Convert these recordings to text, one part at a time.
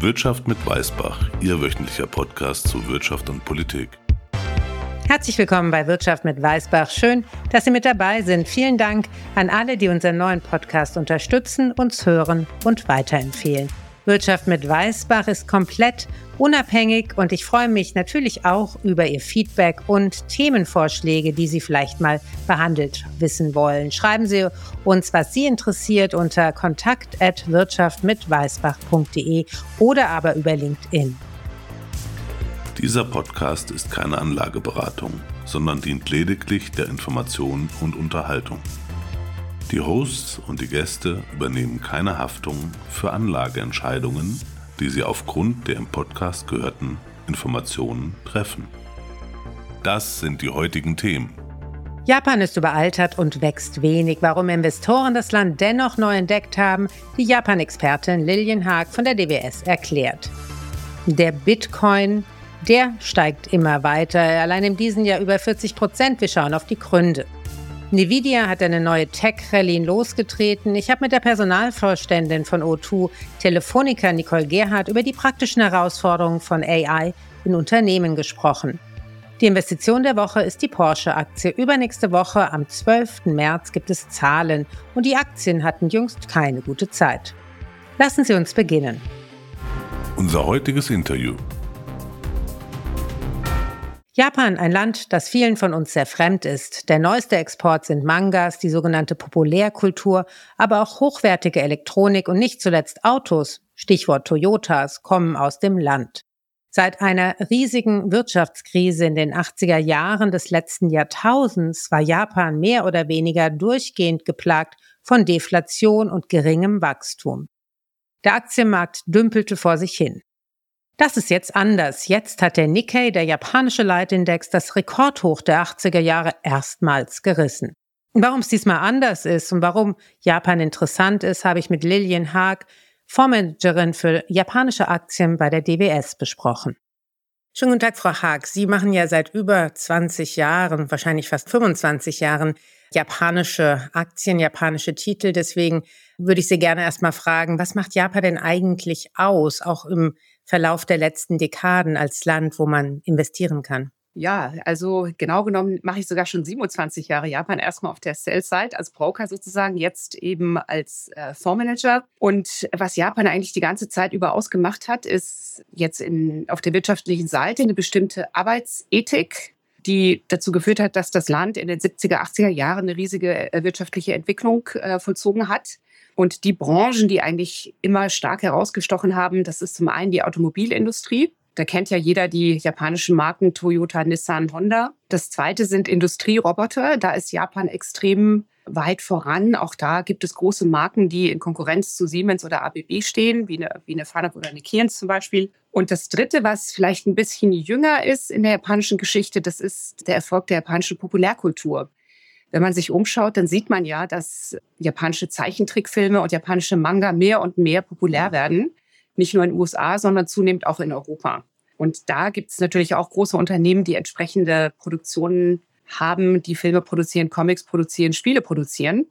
Wirtschaft mit Weißbach, Ihr wöchentlicher Podcast zu Wirtschaft und Politik. Herzlich willkommen bei Wirtschaft mit Weißbach. Schön, dass Sie mit dabei sind. Vielen Dank an alle, die unseren neuen Podcast unterstützen, uns hören und weiterempfehlen. Wirtschaft mit Weißbach ist komplett unabhängig und ich freue mich natürlich auch über Ihr Feedback und Themenvorschläge, die Sie vielleicht mal behandelt wissen wollen. Schreiben Sie uns, was Sie interessiert unter kontakt@wirtschaftmitweißbach.de oder aber über LinkedIn. Dieser Podcast ist keine Anlageberatung, sondern dient lediglich der Information und Unterhaltung. Die Hosts und die Gäste übernehmen keine Haftung für Anlageentscheidungen, die sie aufgrund der im Podcast gehörten Informationen treffen. Das sind die heutigen Themen. Japan ist überaltert und wächst wenig. Warum Investoren das Land dennoch neu entdeckt haben, die Japan-Expertin Lilian Haag von der DWS erklärt. Der Bitcoin, der steigt immer weiter, allein in diesem Jahr über 40 Prozent. Wir schauen auf die Gründe. Nvidia hat eine neue Tech-Rallye losgetreten. Ich habe mit der Personalvorständin von O2, Telefonica Nicole Gerhardt, über die praktischen Herausforderungen von AI in Unternehmen gesprochen. Die Investition der Woche ist die Porsche-Aktie. Übernächste Woche, am 12. März, gibt es Zahlen und die Aktien hatten jüngst keine gute Zeit. Lassen Sie uns beginnen. Unser heutiges Interview Japan, ein Land, das vielen von uns sehr fremd ist. Der neueste Export sind Mangas, die sogenannte Populärkultur, aber auch hochwertige Elektronik und nicht zuletzt Autos, Stichwort Toyotas, kommen aus dem Land. Seit einer riesigen Wirtschaftskrise in den 80er Jahren des letzten Jahrtausends war Japan mehr oder weniger durchgehend geplagt von Deflation und geringem Wachstum. Der Aktienmarkt dümpelte vor sich hin. Das ist jetzt anders. Jetzt hat der Nikkei, der japanische Leitindex, das Rekordhoch der 80er Jahre erstmals gerissen. Warum es diesmal anders ist und warum Japan interessant ist, habe ich mit Lillian Haag, Fondsmanagerin für japanische Aktien bei der DWS besprochen. Schönen guten Tag, Frau Haag. Sie machen ja seit über 20 Jahren, wahrscheinlich fast 25 Jahren, japanische Aktien, japanische Titel. Deswegen würde ich Sie gerne erstmal fragen, was macht Japan denn eigentlich aus, auch im Verlauf der letzten Dekaden als Land, wo man investieren kann? Ja, also genau genommen mache ich sogar schon 27 Jahre Japan. Erstmal auf der Sales-Side als Broker sozusagen, jetzt eben als äh, Fondsmanager. Und was Japan eigentlich die ganze Zeit über ausgemacht hat, ist jetzt in, auf der wirtschaftlichen Seite eine bestimmte Arbeitsethik, die dazu geführt hat, dass das Land in den 70er, 80er Jahren eine riesige äh, wirtschaftliche Entwicklung äh, vollzogen hat. Und die Branchen, die eigentlich immer stark herausgestochen haben, das ist zum einen die Automobilindustrie. Da kennt ja jeder die japanischen Marken Toyota, Nissan, Honda. Das zweite sind Industrieroboter. Da ist Japan extrem weit voran. Auch da gibt es große Marken, die in Konkurrenz zu Siemens oder ABB stehen, wie eine, wie eine Fanuc oder eine Keyence zum Beispiel. Und das Dritte, was vielleicht ein bisschen jünger ist in der japanischen Geschichte, das ist der Erfolg der japanischen Populärkultur. Wenn man sich umschaut, dann sieht man ja, dass japanische Zeichentrickfilme und japanische Manga mehr und mehr populär werden. Nicht nur in den USA, sondern zunehmend auch in Europa. Und da gibt es natürlich auch große Unternehmen, die entsprechende Produktionen haben, die Filme produzieren, Comics produzieren, Spiele produzieren.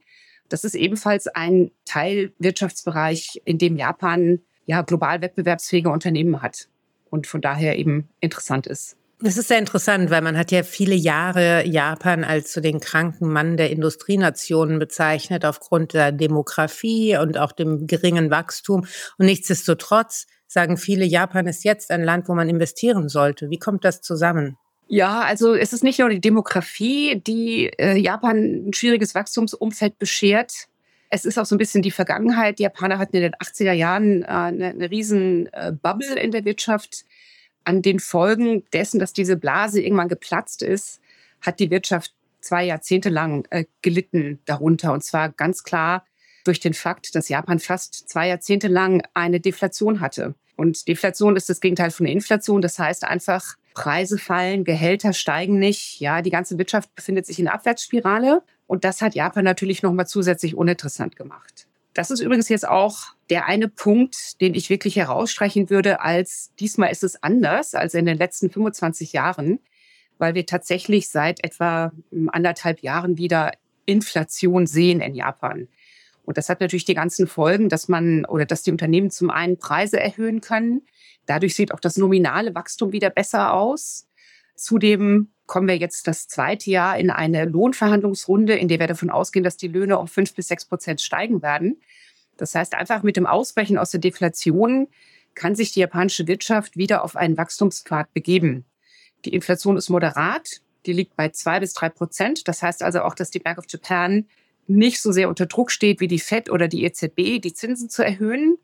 Das ist ebenfalls ein Teilwirtschaftsbereich, in dem Japan ja global wettbewerbsfähige Unternehmen hat und von daher eben interessant ist. Das ist sehr interessant, weil man hat ja viele Jahre Japan als so den kranken Mann der Industrienationen bezeichnet, aufgrund der Demografie und auch dem geringen Wachstum. Und nichtsdestotrotz sagen viele, Japan ist jetzt ein Land, wo man investieren sollte. Wie kommt das zusammen? Ja, also es ist nicht nur die Demografie, die äh, Japan ein schwieriges Wachstumsumfeld beschert. Es ist auch so ein bisschen die Vergangenheit. Die Japaner hatten in den 80er Jahren äh, eine, eine riesen äh, Bubble in der Wirtschaft an den Folgen dessen, dass diese Blase irgendwann geplatzt ist, hat die Wirtschaft zwei Jahrzehnte lang äh, gelitten darunter. Und zwar ganz klar durch den Fakt, dass Japan fast zwei Jahrzehnte lang eine Deflation hatte. Und Deflation ist das Gegenteil von Inflation. Das heißt einfach, Preise fallen, Gehälter steigen nicht. Ja, die ganze Wirtschaft befindet sich in einer Abwärtsspirale. Und das hat Japan natürlich nochmal zusätzlich uninteressant gemacht. Das ist übrigens jetzt auch der eine Punkt, den ich wirklich herausstreichen würde, als diesmal ist es anders als in den letzten 25 Jahren, weil wir tatsächlich seit etwa anderthalb Jahren wieder Inflation sehen in Japan. Und das hat natürlich die ganzen Folgen, dass man oder dass die Unternehmen zum einen Preise erhöhen können. Dadurch sieht auch das nominale Wachstum wieder besser aus. Zudem kommen wir jetzt das zweite Jahr in eine Lohnverhandlungsrunde, in der wir davon ausgehen, dass die Löhne um fünf bis sechs Prozent steigen werden. Das heißt, einfach mit dem Ausbrechen aus der Deflation kann sich die japanische Wirtschaft wieder auf einen Wachstumspfad begeben. Die Inflation ist moderat, die liegt bei zwei bis drei Prozent. Das heißt also auch, dass die Bank of Japan nicht so sehr unter Druck steht wie die FED oder die EZB, die Zinsen zu erhöhen.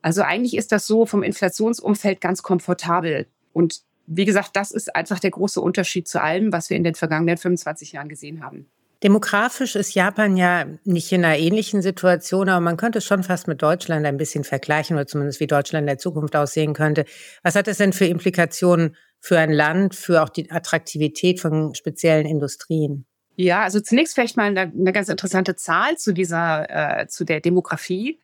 Also eigentlich ist das so vom Inflationsumfeld ganz komfortabel. Und wie gesagt, das ist einfach der große Unterschied zu allem, was wir in den vergangenen 25 Jahren gesehen haben. Demografisch ist Japan ja nicht in einer ähnlichen Situation, aber man könnte es schon fast mit Deutschland ein bisschen vergleichen oder zumindest wie Deutschland in der Zukunft aussehen könnte. Was hat das denn für Implikationen für ein Land, für auch die Attraktivität von speziellen Industrien? Ja, also zunächst vielleicht mal eine, eine ganz interessante Zahl zu dieser, äh, zu der Demografie.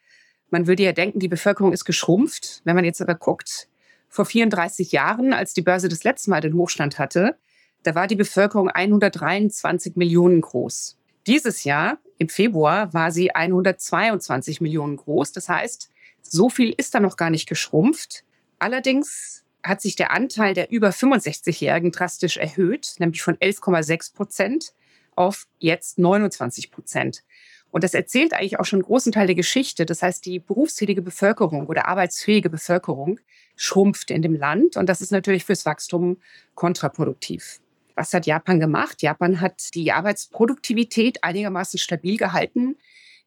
Man würde ja denken, die Bevölkerung ist geschrumpft. Wenn man jetzt aber guckt, vor 34 Jahren, als die Börse das letzte Mal den Hochstand hatte, da war die Bevölkerung 123 Millionen groß. Dieses Jahr, im Februar, war sie 122 Millionen groß. Das heißt, so viel ist da noch gar nicht geschrumpft. Allerdings hat sich der Anteil der über 65-Jährigen drastisch erhöht, nämlich von 11,6 Prozent auf jetzt 29 Prozent. Und das erzählt eigentlich auch schon einen großen Teil der Geschichte. Das heißt, die berufstätige Bevölkerung oder arbeitsfähige Bevölkerung schrumpft in dem Land. Und das ist natürlich fürs Wachstum kontraproduktiv. Was hat Japan gemacht? Japan hat die Arbeitsproduktivität einigermaßen stabil gehalten,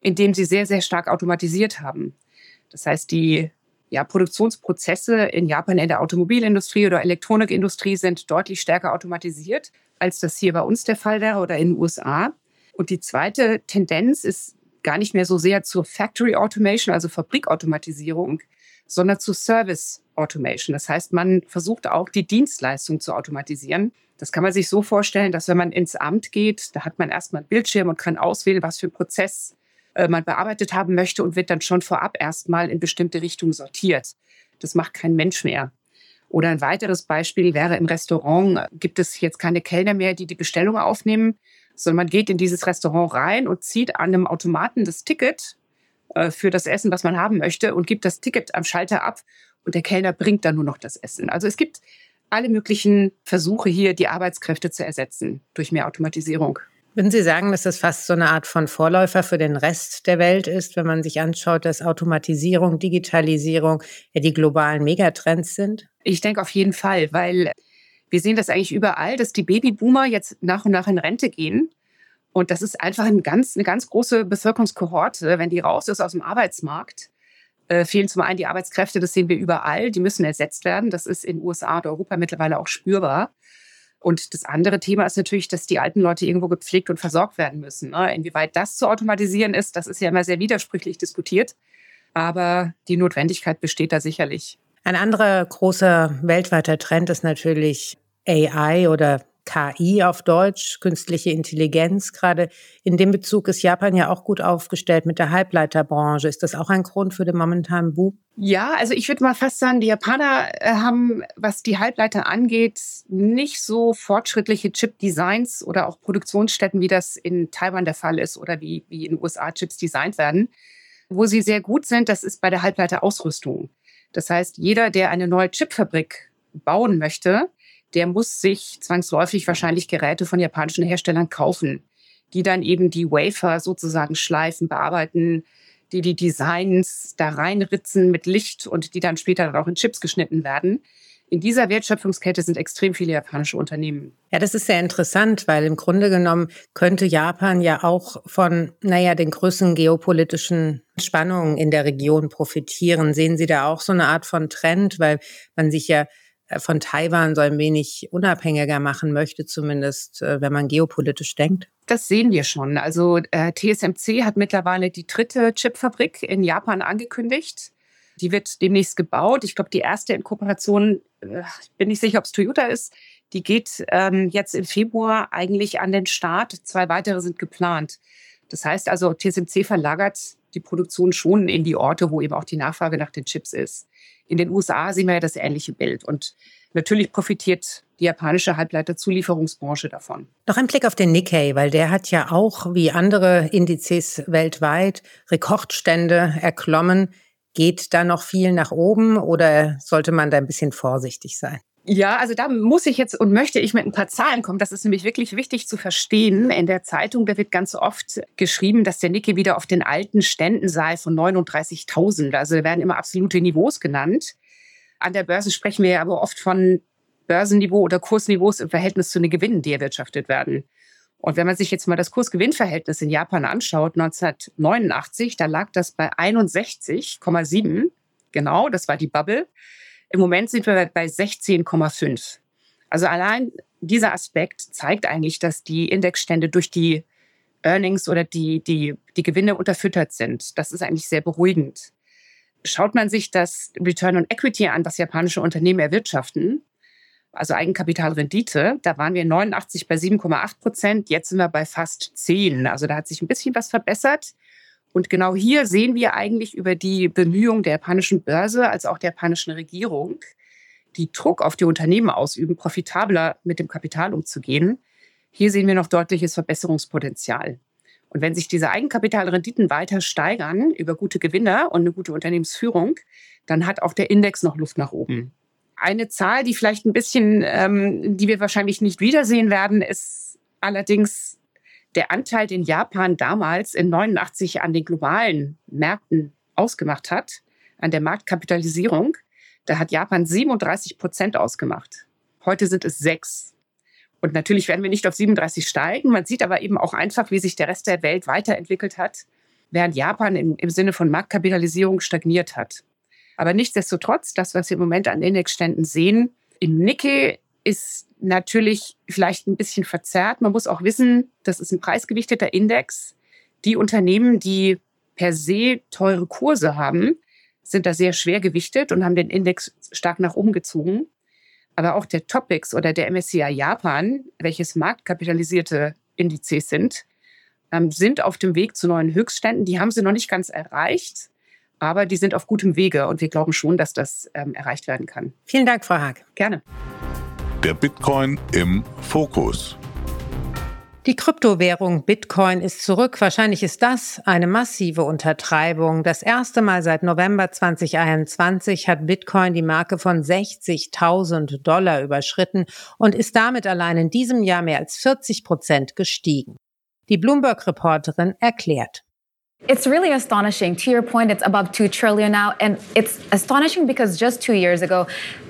indem sie sehr, sehr stark automatisiert haben. Das heißt, die ja, Produktionsprozesse in Japan in der Automobilindustrie oder Elektronikindustrie sind deutlich stärker automatisiert als das hier bei uns der Fall wäre oder in den USA. Und die zweite Tendenz ist gar nicht mehr so sehr zur Factory Automation, also Fabrikautomatisierung, sondern zu Service Automation. Das heißt, man versucht auch die Dienstleistung zu automatisieren. Das kann man sich so vorstellen, dass wenn man ins Amt geht, da hat man erstmal einen Bildschirm und kann auswählen, was für einen Prozess äh, man bearbeitet haben möchte und wird dann schon vorab erstmal in bestimmte Richtungen sortiert. Das macht kein Mensch mehr. Oder ein weiteres Beispiel wäre im Restaurant gibt es jetzt keine Kellner mehr, die die Bestellung aufnehmen, sondern man geht in dieses Restaurant rein und zieht an einem Automaten das Ticket äh, für das Essen, was man haben möchte und gibt das Ticket am Schalter ab und der Kellner bringt dann nur noch das Essen. Also es gibt alle möglichen Versuche hier, die Arbeitskräfte zu ersetzen durch mehr Automatisierung. Würden Sie sagen, dass das fast so eine Art von Vorläufer für den Rest der Welt ist, wenn man sich anschaut, dass Automatisierung, Digitalisierung ja die globalen Megatrends sind? Ich denke auf jeden Fall, weil wir sehen das eigentlich überall, dass die Babyboomer jetzt nach und nach in Rente gehen. Und das ist einfach ein ganz, eine ganz große Bevölkerungskohorte. Wenn die raus ist aus dem Arbeitsmarkt, äh, fehlen zum einen die Arbeitskräfte, das sehen wir überall, die müssen ersetzt werden. Das ist in USA und Europa mittlerweile auch spürbar. Und das andere Thema ist natürlich, dass die alten Leute irgendwo gepflegt und versorgt werden müssen. Ne? Inwieweit das zu automatisieren ist, das ist ja immer sehr widersprüchlich diskutiert. Aber die Notwendigkeit besteht da sicherlich. Ein anderer großer weltweiter Trend ist natürlich AI oder KI auf Deutsch, künstliche Intelligenz. Gerade in dem Bezug ist Japan ja auch gut aufgestellt mit der Halbleiterbranche. Ist das auch ein Grund für den momentanen Boom? Ja, also ich würde mal fast sagen, die Japaner äh, haben, was die Halbleiter angeht, nicht so fortschrittliche Chip-Designs oder auch Produktionsstätten, wie das in Taiwan der Fall ist oder wie, wie in den USA Chips designt werden. Wo sie sehr gut sind, das ist bei der Halbleiterausrüstung. Das heißt, jeder, der eine neue Chipfabrik bauen möchte, der muss sich zwangsläufig wahrscheinlich Geräte von japanischen Herstellern kaufen, die dann eben die Wafer sozusagen schleifen, bearbeiten, die die Designs da reinritzen mit Licht und die dann später dann auch in Chips geschnitten werden. In dieser Wertschöpfungskette sind extrem viele japanische Unternehmen. Ja, das ist sehr interessant, weil im Grunde genommen könnte Japan ja auch von, naja, den größten geopolitischen Spannungen in der Region profitieren. Sehen Sie da auch so eine Art von Trend, weil man sich ja von Taiwan so ein wenig unabhängiger machen möchte, zumindest äh, wenn man geopolitisch denkt? Das sehen wir schon. Also äh, TSMC hat mittlerweile die dritte Chipfabrik in Japan angekündigt. Die wird demnächst gebaut. Ich glaube, die erste in Kooperation, äh, bin nicht sicher, ob es Toyota ist, die geht ähm, jetzt im Februar eigentlich an den Start. Zwei weitere sind geplant. Das heißt also, TSMC verlagert die Produktion schon in die Orte, wo eben auch die Nachfrage nach den Chips ist. In den USA sehen wir ja das ähnliche Bild. Und Natürlich profitiert die japanische Halbleiterzulieferungsbranche davon. Noch ein Blick auf den Nikkei, weil der hat ja auch wie andere Indizes weltweit Rekordstände erklommen. Geht da noch viel nach oben oder sollte man da ein bisschen vorsichtig sein? Ja, also da muss ich jetzt und möchte ich mit ein paar Zahlen kommen. Das ist nämlich wirklich wichtig zu verstehen. In der Zeitung, da wird ganz oft geschrieben, dass der Nikkei wieder auf den alten Ständen sei von 39.000. Also da werden immer absolute Niveaus genannt. An der Börse sprechen wir aber oft von Börsenniveau oder Kursniveaus im Verhältnis zu den Gewinnen, die erwirtschaftet werden. Und wenn man sich jetzt mal das Kursgewinnverhältnis in Japan anschaut, 1989, da lag das bei 61,7. Genau, das war die Bubble. Im Moment sind wir bei 16,5. Also allein dieser Aspekt zeigt eigentlich, dass die Indexstände durch die Earnings oder die, die, die Gewinne unterfüttert sind. Das ist eigentlich sehr beruhigend. Schaut man sich das Return on Equity an, was japanische Unternehmen erwirtschaften, also Eigenkapitalrendite, da waren wir 89 bei 7,8 Prozent, jetzt sind wir bei fast 10. Also da hat sich ein bisschen was verbessert. Und genau hier sehen wir eigentlich über die Bemühungen der japanischen Börse als auch der japanischen Regierung, die Druck auf die Unternehmen ausüben, profitabler mit dem Kapital umzugehen. Hier sehen wir noch deutliches Verbesserungspotenzial. Und wenn sich diese Eigenkapitalrenditen weiter steigern über gute Gewinner und eine gute Unternehmensführung, dann hat auch der Index noch Luft nach oben. Eine Zahl, die vielleicht ein bisschen, ähm, die wir wahrscheinlich nicht wiedersehen werden, ist allerdings der Anteil, den Japan damals in 89 an den globalen Märkten ausgemacht hat, an der Marktkapitalisierung. Da hat Japan 37 Prozent ausgemacht. Heute sind es sechs. Und natürlich werden wir nicht auf 37 steigen. Man sieht aber eben auch einfach, wie sich der Rest der Welt weiterentwickelt hat, während Japan im, im Sinne von Marktkapitalisierung stagniert hat. Aber nichtsdestotrotz, das, was wir im Moment an Indexständen sehen, im Nikkei ist natürlich vielleicht ein bisschen verzerrt. Man muss auch wissen, das ist ein preisgewichteter Index. Die Unternehmen, die per se teure Kurse haben, sind da sehr schwer gewichtet und haben den Index stark nach oben gezogen. Aber auch der Topics oder der MSCI Japan, welches marktkapitalisierte Indizes sind, ähm, sind auf dem Weg zu neuen Höchstständen. Die haben sie noch nicht ganz erreicht, aber die sind auf gutem Wege und wir glauben schon, dass das ähm, erreicht werden kann. Vielen Dank, Frau Haag. Gerne. Der Bitcoin im Fokus. Die Kryptowährung Bitcoin ist zurück. Wahrscheinlich ist das eine massive Untertreibung. Das erste Mal seit November 2021 hat Bitcoin die Marke von 60.000 Dollar überschritten und ist damit allein in diesem Jahr mehr als 40 Prozent gestiegen. Die Bloomberg-Reporterin erklärt. It's really astonishing. To your point, it's above 2 trillion now. And it's astonishing because just two years ago,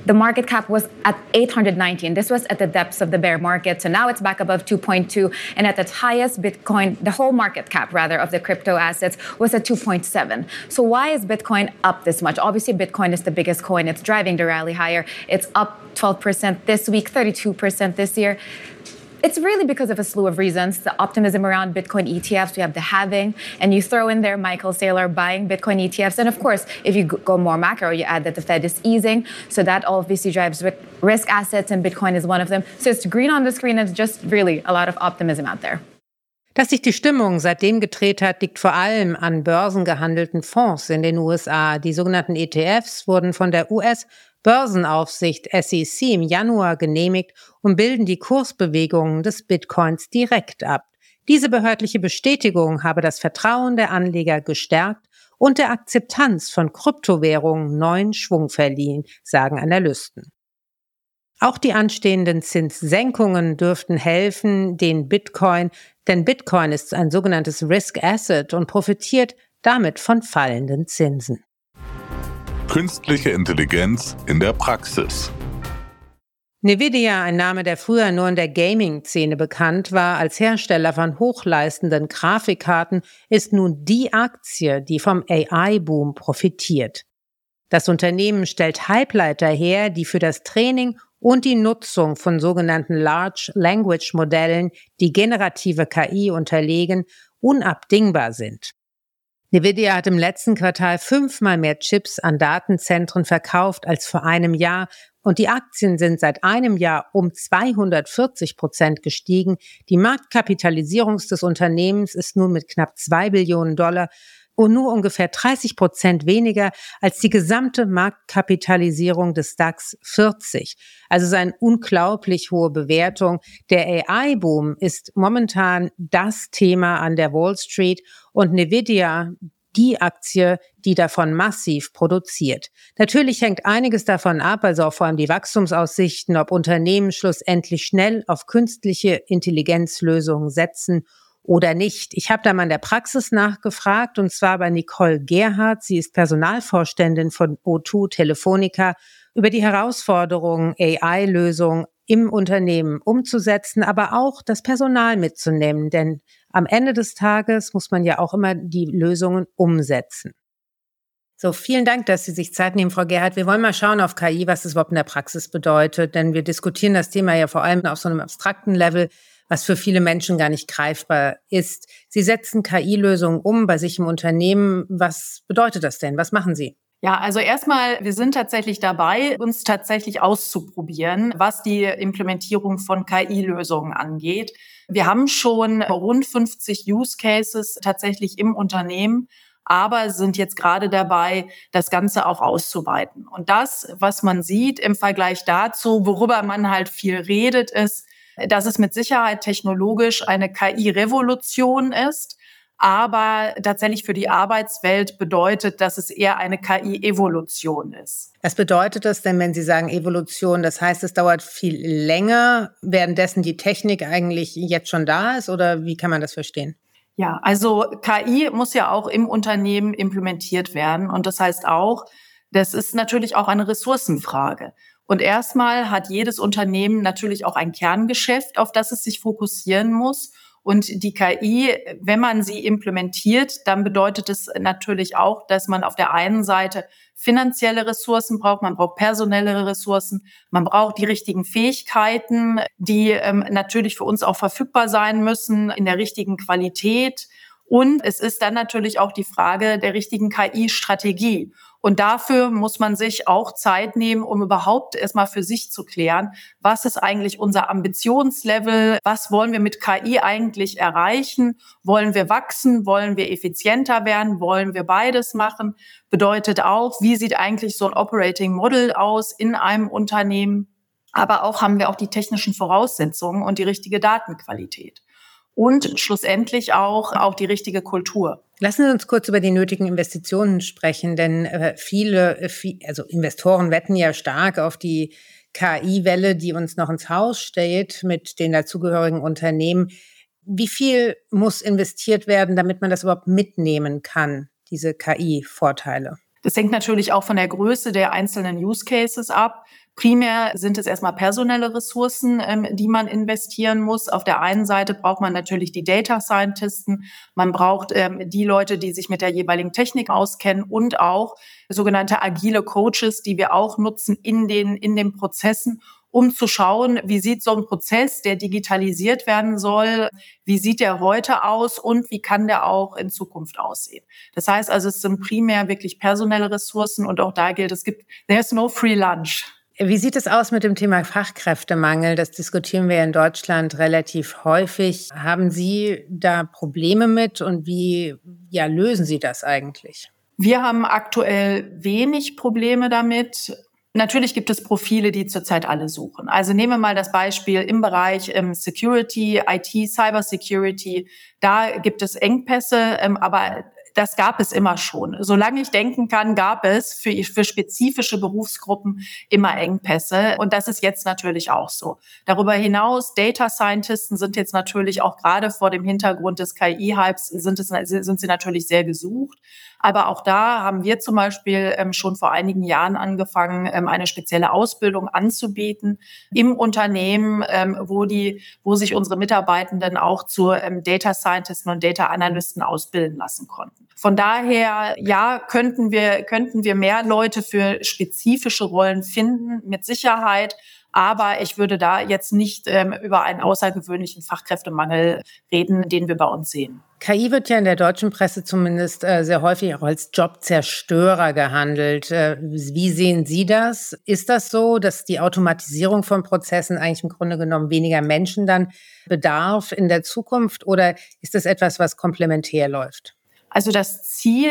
the market cap was at 819. This was at the depths of the bear market. So now it's back above 2.2. And at its highest, Bitcoin, the whole market cap rather of the crypto assets was at 2.7. So why is Bitcoin up this much? Obviously, Bitcoin is the biggest coin. It's driving the rally higher. It's up 12% this week, 32% this year. It's really because of a slew of reasons. The optimism around Bitcoin ETFs, we have the halving, and you throw in there Michael Saylor buying Bitcoin ETFs. And of course, if you go more macro, you add that the Fed is easing. So that obviously drives risk assets, and Bitcoin is one of them. So it's green on the screen. It's just really a lot of optimism out there. Dass sich die Stimmung seitdem gedreht hat, liegt vor allem an börsengehandelten Fonds in den USA. Die sogenannten ETFs wurden von der US Börsenaufsicht SEC im Januar genehmigt und bilden die Kursbewegungen des Bitcoins direkt ab. Diese behördliche Bestätigung habe das Vertrauen der Anleger gestärkt und der Akzeptanz von Kryptowährungen neuen Schwung verliehen, sagen Analysten. Auch die anstehenden Zinssenkungen dürften helfen, den Bitcoin, denn Bitcoin ist ein sogenanntes Risk Asset und profitiert damit von fallenden Zinsen. Künstliche Intelligenz in der Praxis. Nvidia, ein Name, der früher nur in der Gaming-Szene bekannt war, als Hersteller von hochleistenden Grafikkarten, ist nun die Aktie, die vom AI-Boom profitiert. Das Unternehmen stellt Halbleiter her, die für das Training und die Nutzung von sogenannten Large Language Modellen, die generative KI unterlegen, unabdingbar sind. Nvidia hat im letzten Quartal fünfmal mehr Chips an Datenzentren verkauft als vor einem Jahr und die Aktien sind seit einem Jahr um 240 Prozent gestiegen. Die Marktkapitalisierung des Unternehmens ist nun mit knapp zwei Billionen Dollar nur ungefähr 30 Prozent weniger als die gesamte Marktkapitalisierung des DAX 40. Also seine unglaublich hohe Bewertung. Der AI-Boom ist momentan das Thema an der Wall Street und Nvidia, die Aktie, die davon massiv produziert. Natürlich hängt einiges davon ab, also auch vor allem die Wachstumsaussichten, ob Unternehmen schlussendlich schnell auf künstliche Intelligenzlösungen setzen oder nicht. Ich habe da mal in der Praxis nachgefragt und zwar bei Nicole Gerhardt. Sie ist Personalvorständin von O2 Telefonica über die Herausforderungen, AI-Lösungen im Unternehmen umzusetzen, aber auch das Personal mitzunehmen. Denn am Ende des Tages muss man ja auch immer die Lösungen umsetzen. So, vielen Dank, dass Sie sich Zeit nehmen, Frau Gerhardt. Wir wollen mal schauen auf KI, was das überhaupt in der Praxis bedeutet, denn wir diskutieren das Thema ja vor allem auf so einem abstrakten Level, was für viele Menschen gar nicht greifbar ist. Sie setzen KI-Lösungen um bei sich im Unternehmen. Was bedeutet das denn? Was machen Sie? Ja, also erstmal, wir sind tatsächlich dabei, uns tatsächlich auszuprobieren, was die Implementierung von KI-Lösungen angeht. Wir haben schon rund 50 Use Cases tatsächlich im Unternehmen aber sind jetzt gerade dabei, das Ganze auch auszuweiten. Und das, was man sieht im Vergleich dazu, worüber man halt viel redet, ist, dass es mit Sicherheit technologisch eine KI-Revolution ist aber tatsächlich für die Arbeitswelt bedeutet, dass es eher eine KI-Evolution ist. Was bedeutet das denn, wenn Sie sagen Evolution? Das heißt, es dauert viel länger, währenddessen die Technik eigentlich jetzt schon da ist oder wie kann man das verstehen? Ja, also KI muss ja auch im Unternehmen implementiert werden und das heißt auch, das ist natürlich auch eine Ressourcenfrage. Und erstmal hat jedes Unternehmen natürlich auch ein Kerngeschäft, auf das es sich fokussieren muss. Und die KI, wenn man sie implementiert, dann bedeutet es natürlich auch, dass man auf der einen Seite finanzielle Ressourcen braucht, man braucht personelle Ressourcen, man braucht die richtigen Fähigkeiten, die ähm, natürlich für uns auch verfügbar sein müssen in der richtigen Qualität. Und es ist dann natürlich auch die Frage der richtigen KI-Strategie. Und dafür muss man sich auch Zeit nehmen, um überhaupt erstmal für sich zu klären, was ist eigentlich unser Ambitionslevel, was wollen wir mit KI eigentlich erreichen, wollen wir wachsen, wollen wir effizienter werden, wollen wir beides machen, bedeutet auch, wie sieht eigentlich so ein Operating Model aus in einem Unternehmen, aber auch haben wir auch die technischen Voraussetzungen und die richtige Datenqualität und schlussendlich auch, auch die richtige Kultur. Lassen Sie uns kurz über die nötigen Investitionen sprechen, denn äh, viele, äh, also Investoren wetten ja stark auf die KI-Welle, die uns noch ins Haus steht mit den dazugehörigen Unternehmen. Wie viel muss investiert werden, damit man das überhaupt mitnehmen kann, diese KI-Vorteile? Das hängt natürlich auch von der Größe der einzelnen Use Cases ab. Primär sind es erstmal personelle Ressourcen, ähm, die man investieren muss. Auf der einen Seite braucht man natürlich die Data Scientisten, man braucht ähm, die Leute, die sich mit der jeweiligen Technik auskennen und auch sogenannte agile Coaches, die wir auch nutzen in den, in den Prozessen, um zu schauen, wie sieht so ein Prozess, der digitalisiert werden soll, wie sieht der heute aus und wie kann der auch in Zukunft aussehen. Das heißt also, es sind primär wirklich personelle Ressourcen und auch da gilt, es gibt, there's no free lunch. Wie sieht es aus mit dem Thema Fachkräftemangel? Das diskutieren wir in Deutschland relativ häufig. Haben Sie da Probleme mit und wie ja, lösen Sie das eigentlich? Wir haben aktuell wenig Probleme damit. Natürlich gibt es Profile, die zurzeit alle suchen. Also nehmen wir mal das Beispiel im Bereich ähm, Security, IT, Cyber Security. Da gibt es Engpässe, ähm, aber das gab es immer schon. Solange ich denken kann, gab es für, für spezifische Berufsgruppen immer Engpässe. Und das ist jetzt natürlich auch so. Darüber hinaus, Data Scientisten sind jetzt natürlich auch gerade vor dem Hintergrund des KI-Hypes, sind, sind sie natürlich sehr gesucht. Aber auch da haben wir zum Beispiel ähm, schon vor einigen Jahren angefangen, ähm, eine spezielle Ausbildung anzubieten im Unternehmen, ähm, wo die, wo sich unsere Mitarbeitenden auch zu ähm, Data Scientisten und Data Analysten ausbilden lassen konnten. Von daher, ja, könnten wir, könnten wir mehr Leute für spezifische Rollen finden, mit Sicherheit. Aber ich würde da jetzt nicht ähm, über einen außergewöhnlichen Fachkräftemangel reden, den wir bei uns sehen. KI wird ja in der deutschen Presse zumindest äh, sehr häufig auch als Jobzerstörer gehandelt. Äh, wie sehen Sie das? Ist das so, dass die Automatisierung von Prozessen eigentlich im Grunde genommen weniger Menschen dann bedarf in der Zukunft oder ist das etwas, was komplementär läuft? Also das Ziel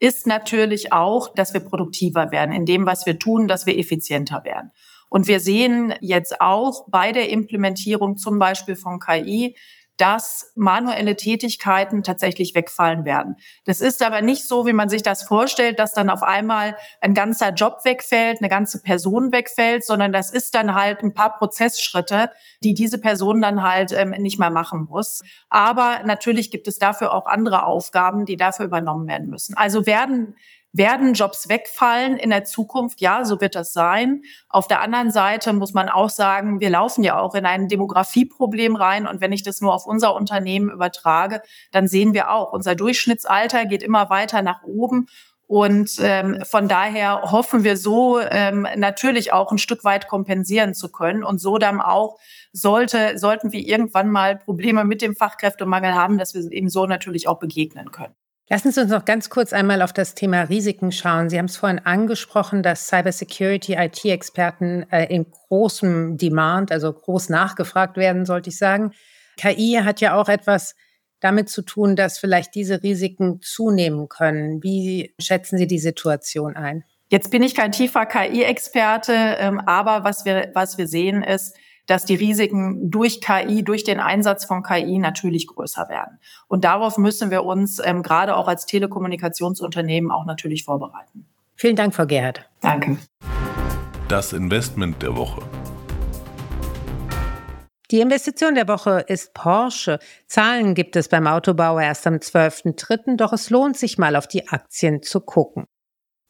ist natürlich auch, dass wir produktiver werden in dem, was wir tun, dass wir effizienter werden. Und wir sehen jetzt auch bei der Implementierung zum Beispiel von KI, dass manuelle Tätigkeiten tatsächlich wegfallen werden. Das ist aber nicht so, wie man sich das vorstellt, dass dann auf einmal ein ganzer Job wegfällt, eine ganze Person wegfällt, sondern das ist dann halt ein paar Prozessschritte, die diese Person dann halt ähm, nicht mehr machen muss. Aber natürlich gibt es dafür auch andere Aufgaben, die dafür übernommen werden müssen. Also werden werden Jobs wegfallen in der Zukunft? Ja, so wird das sein. Auf der anderen Seite muss man auch sagen, wir laufen ja auch in ein Demografieproblem rein. Und wenn ich das nur auf unser Unternehmen übertrage, dann sehen wir auch, unser Durchschnittsalter geht immer weiter nach oben. Und ähm, von daher hoffen wir so ähm, natürlich auch ein Stück weit kompensieren zu können und so dann auch sollte, sollten wir irgendwann mal Probleme mit dem Fachkräftemangel haben, dass wir eben so natürlich auch begegnen können. Lassen Sie uns noch ganz kurz einmal auf das Thema Risiken schauen. Sie haben es vorhin angesprochen, dass Cybersecurity IT-Experten äh, in großem Demand, also groß nachgefragt werden, sollte ich sagen. KI hat ja auch etwas damit zu tun, dass vielleicht diese Risiken zunehmen können. Wie schätzen Sie die Situation ein? Jetzt bin ich kein tiefer KI-Experte, ähm, aber was wir, was wir sehen ist, dass die Risiken durch KI, durch den Einsatz von KI natürlich größer werden. Und darauf müssen wir uns ähm, gerade auch als Telekommunikationsunternehmen auch natürlich vorbereiten. Vielen Dank, Frau Gerhard. Danke. Das Investment der Woche. Die Investition der Woche ist Porsche. Zahlen gibt es beim Autobauer erst am 12.03., doch es lohnt sich mal auf die Aktien zu gucken.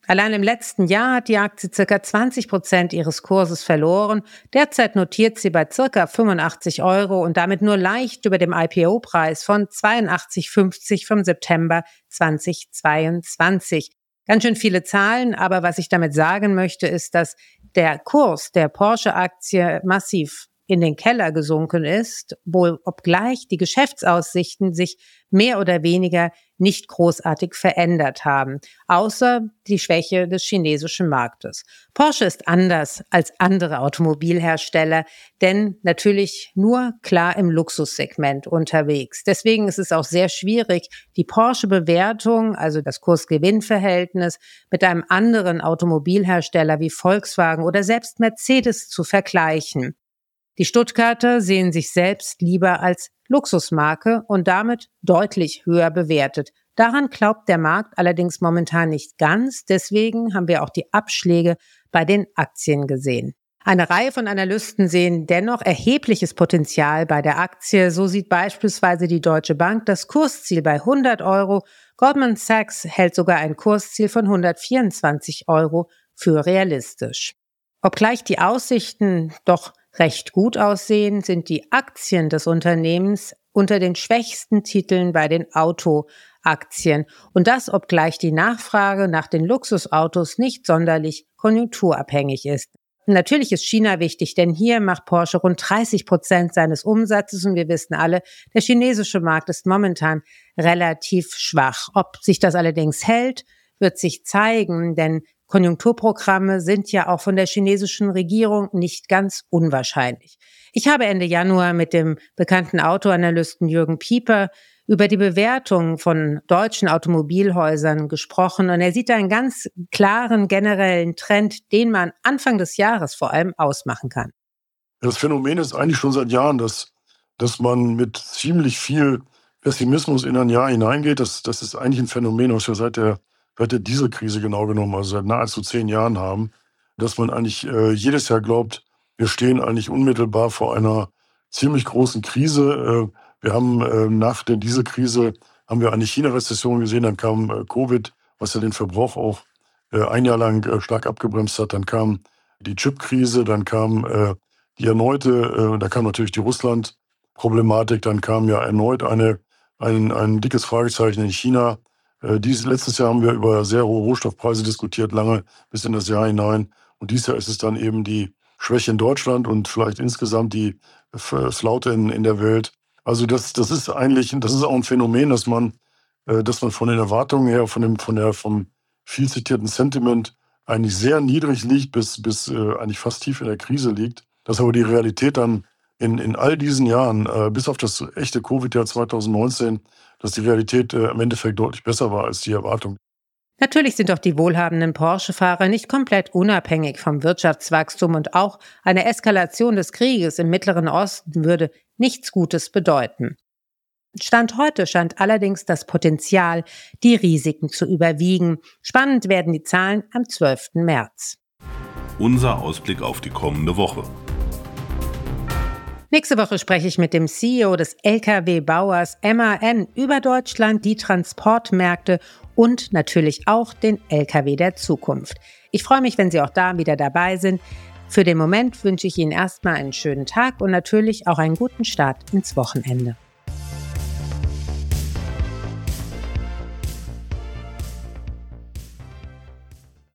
Allein im letzten Jahr hat die Aktie circa 20 Prozent ihres Kurses verloren. Derzeit notiert sie bei circa 85 Euro und damit nur leicht über dem IPO-Preis von 82,50 vom September 2022. Ganz schön viele Zahlen, aber was ich damit sagen möchte, ist, dass der Kurs der Porsche-Aktie massiv in den Keller gesunken ist, wohl obgleich die Geschäftsaussichten sich mehr oder weniger nicht großartig verändert haben, außer die Schwäche des chinesischen Marktes. Porsche ist anders als andere Automobilhersteller, denn natürlich nur klar im Luxussegment unterwegs. Deswegen ist es auch sehr schwierig, die Porsche-Bewertung, also das Kurs-Gewinn-Verhältnis, mit einem anderen Automobilhersteller wie Volkswagen oder selbst Mercedes zu vergleichen. Die Stuttgarter sehen sich selbst lieber als Luxusmarke und damit deutlich höher bewertet. Daran glaubt der Markt allerdings momentan nicht ganz. Deswegen haben wir auch die Abschläge bei den Aktien gesehen. Eine Reihe von Analysten sehen dennoch erhebliches Potenzial bei der Aktie. So sieht beispielsweise die Deutsche Bank das Kursziel bei 100 Euro. Goldman Sachs hält sogar ein Kursziel von 124 Euro für realistisch. Obgleich die Aussichten doch recht gut aussehen, sind die Aktien des Unternehmens unter den schwächsten Titeln bei den Autoaktien. Und das, obgleich die Nachfrage nach den Luxusautos nicht sonderlich konjunkturabhängig ist. Natürlich ist China wichtig, denn hier macht Porsche rund 30 Prozent seines Umsatzes und wir wissen alle, der chinesische Markt ist momentan relativ schwach. Ob sich das allerdings hält, wird sich zeigen, denn Konjunkturprogramme sind ja auch von der chinesischen Regierung nicht ganz unwahrscheinlich. Ich habe Ende Januar mit dem bekannten Autoanalysten Jürgen Pieper über die Bewertung von deutschen Automobilhäusern gesprochen und er sieht einen ganz klaren generellen Trend, den man Anfang des Jahres vor allem ausmachen kann. Das Phänomen ist eigentlich schon seit Jahren, dass, dass man mit ziemlich viel Pessimismus in ein Jahr hineingeht. Das, das ist eigentlich ein Phänomen, was wir seit der seit der Dieselkrise genau genommen, also seit nahezu zehn Jahren haben, dass man eigentlich äh, jedes Jahr glaubt, wir stehen eigentlich unmittelbar vor einer ziemlich großen Krise. Äh, wir haben äh, nach der Dieselkrise haben wir eine China-Rezession gesehen, dann kam äh, Covid, was ja den Verbrauch auch äh, ein Jahr lang äh, stark abgebremst hat. Dann kam die Chip-Krise, dann kam die erneute, da kam natürlich die Russland-Problematik, dann kam ja erneut eine, ein, ein dickes Fragezeichen in China. Äh, dies, letztes Jahr haben wir über sehr hohe Rohstoffpreise diskutiert, lange bis in das Jahr hinein. Und dieses Jahr ist es dann eben die Schwäche in Deutschland und vielleicht insgesamt die Flaute in, in der Welt. Also das, das ist eigentlich, das ist auch ein Phänomen, dass man, äh, dass man von den Erwartungen her, von dem, von der, vom viel zitierten Sentiment eigentlich sehr niedrig liegt, bis, bis äh, eigentlich fast tief in der Krise liegt. Dass aber die Realität dann in, in all diesen Jahren, bis auf das echte Covid-Jahr 2019, dass die Realität äh, im Endeffekt deutlich besser war als die Erwartung. Natürlich sind doch die wohlhabenden Porsche-Fahrer nicht komplett unabhängig vom Wirtschaftswachstum und auch eine Eskalation des Krieges im Mittleren Osten würde nichts Gutes bedeuten. Stand heute scheint allerdings das Potenzial, die Risiken zu überwiegen. Spannend werden die Zahlen am 12. März. Unser Ausblick auf die kommende Woche. Nächste Woche spreche ich mit dem CEO des Lkw-Bauers MAN über Deutschland, die Transportmärkte und natürlich auch den Lkw der Zukunft. Ich freue mich, wenn Sie auch da wieder dabei sind. Für den Moment wünsche ich Ihnen erstmal einen schönen Tag und natürlich auch einen guten Start ins Wochenende.